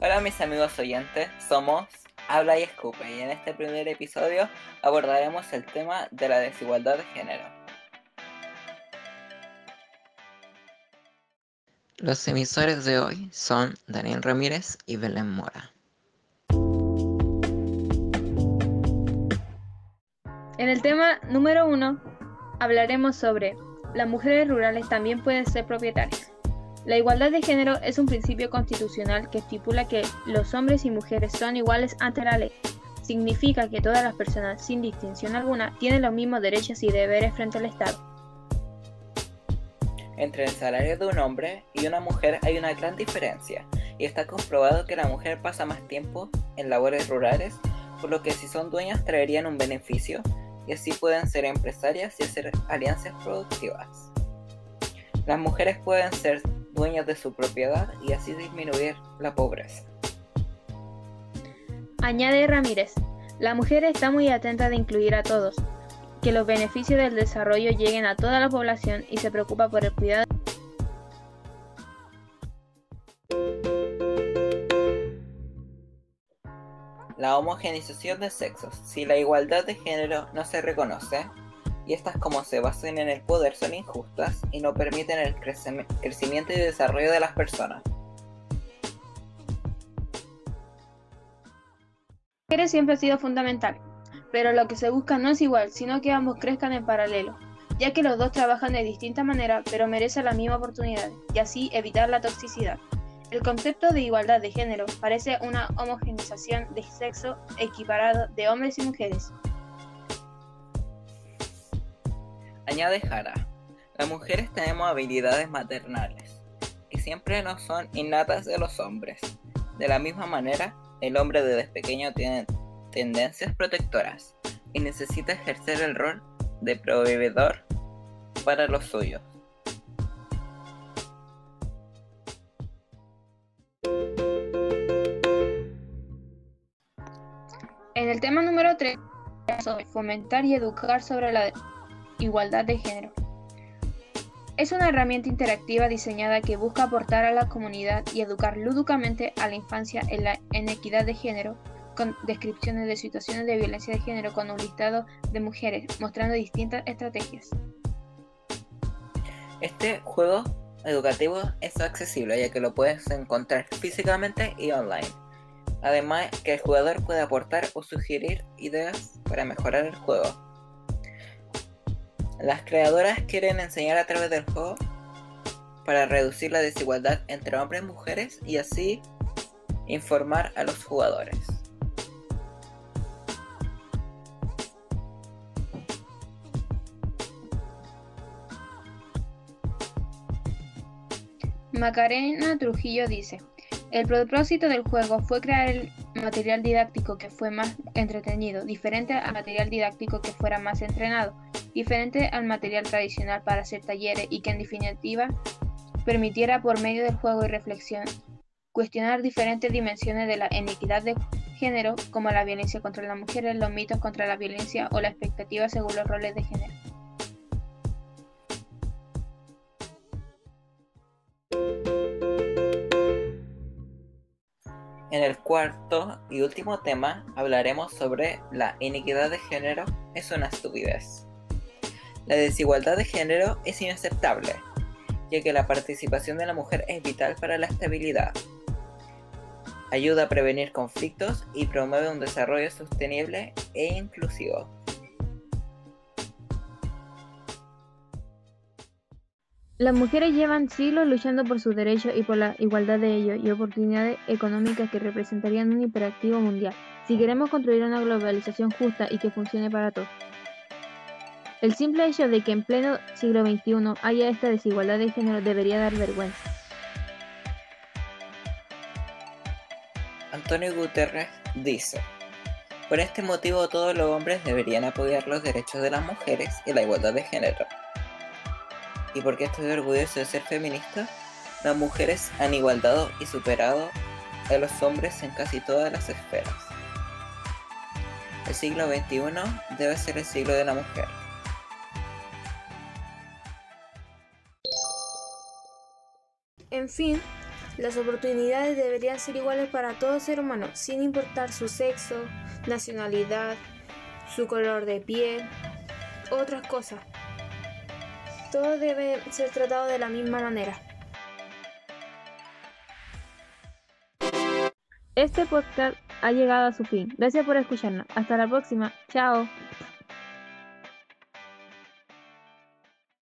Hola mis amigos oyentes, somos Habla y Escupe y en este primer episodio abordaremos el tema de la desigualdad de género. Los emisores de hoy son Daniel Ramírez y Belén Mora. En el tema número uno hablaremos sobre las mujeres rurales también pueden ser propietarias. La igualdad de género es un principio constitucional que estipula que los hombres y mujeres son iguales ante la ley. Significa que todas las personas, sin distinción alguna, tienen los mismos derechos y deberes frente al Estado. Entre el salario de un hombre y una mujer hay una gran diferencia, y está comprobado que la mujer pasa más tiempo en labores rurales, por lo que si son dueñas traerían un beneficio, y así pueden ser empresarias y hacer alianzas productivas. Las mujeres pueden ser dueños de su propiedad y así disminuir la pobreza. Añade Ramírez, la mujer está muy atenta de incluir a todos, que los beneficios del desarrollo lleguen a toda la población y se preocupa por el cuidado. La homogenización de sexos. Si la igualdad de género no se reconoce, y estas como se basan en el poder son injustas y no permiten el crecimiento y desarrollo de las personas. mujeres siempre ha sido fundamental, pero lo que se busca no es igual, sino que ambos crezcan en paralelo, ya que los dos trabajan de distinta manera, pero merecen la misma oportunidad, y así evitar la toxicidad. El concepto de igualdad de género parece una homogenización de sexo equiparado de hombres y mujeres, Añade Jara, las mujeres tenemos habilidades maternales, que siempre no son innatas de los hombres. De la misma manera, el hombre desde pequeño tiene tendencias protectoras y necesita ejercer el rol de proveedor para los suyos. En el tema número 3, fomentar y educar sobre la igualdad de género. Es una herramienta interactiva diseñada que busca aportar a la comunidad y educar lúdicamente a la infancia en la equidad de género, con descripciones de situaciones de violencia de género con un listado de mujeres, mostrando distintas estrategias. Este juego educativo es accesible ya que lo puedes encontrar físicamente y online. Además que el jugador puede aportar o sugerir ideas para mejorar el juego. Las creadoras quieren enseñar a través del juego para reducir la desigualdad entre hombres y mujeres y así informar a los jugadores. Macarena Trujillo dice, el propósito del juego fue crear el material didáctico que fue más entretenido, diferente al material didáctico que fuera más entrenado diferente al material tradicional para hacer talleres y que en definitiva permitiera por medio del juego y reflexión cuestionar diferentes dimensiones de la inequidad de género como la violencia contra las mujeres, los mitos contra la violencia o la expectativa según los roles de género. En el cuarto y último tema hablaremos sobre la inequidad de género es una estupidez. La desigualdad de género es inaceptable, ya que la participación de la mujer es vital para la estabilidad. Ayuda a prevenir conflictos y promueve un desarrollo sostenible e inclusivo. Las mujeres llevan siglos luchando por sus derechos y por la igualdad de ellos y oportunidades económicas que representarían un hiperactivo mundial, si queremos construir una globalización justa y que funcione para todos. El simple hecho de que en pleno siglo XXI haya esta desigualdad de género debería dar vergüenza. Antonio Guterres dice, por este motivo todos los hombres deberían apoyar los derechos de las mujeres y la igualdad de género. ¿Y porque estoy orgulloso de ser feminista? Las mujeres han igualdado y superado a los hombres en casi todas las esferas. El siglo XXI debe ser el siglo de la mujer. En fin, Las oportunidades deberían ser iguales para todo ser humano, sin importar su sexo, nacionalidad, su color de piel, otras cosas. Todo debe ser tratado de la misma manera. Este podcast ha llegado a su fin. Gracias por escucharnos. Hasta la próxima. Chao.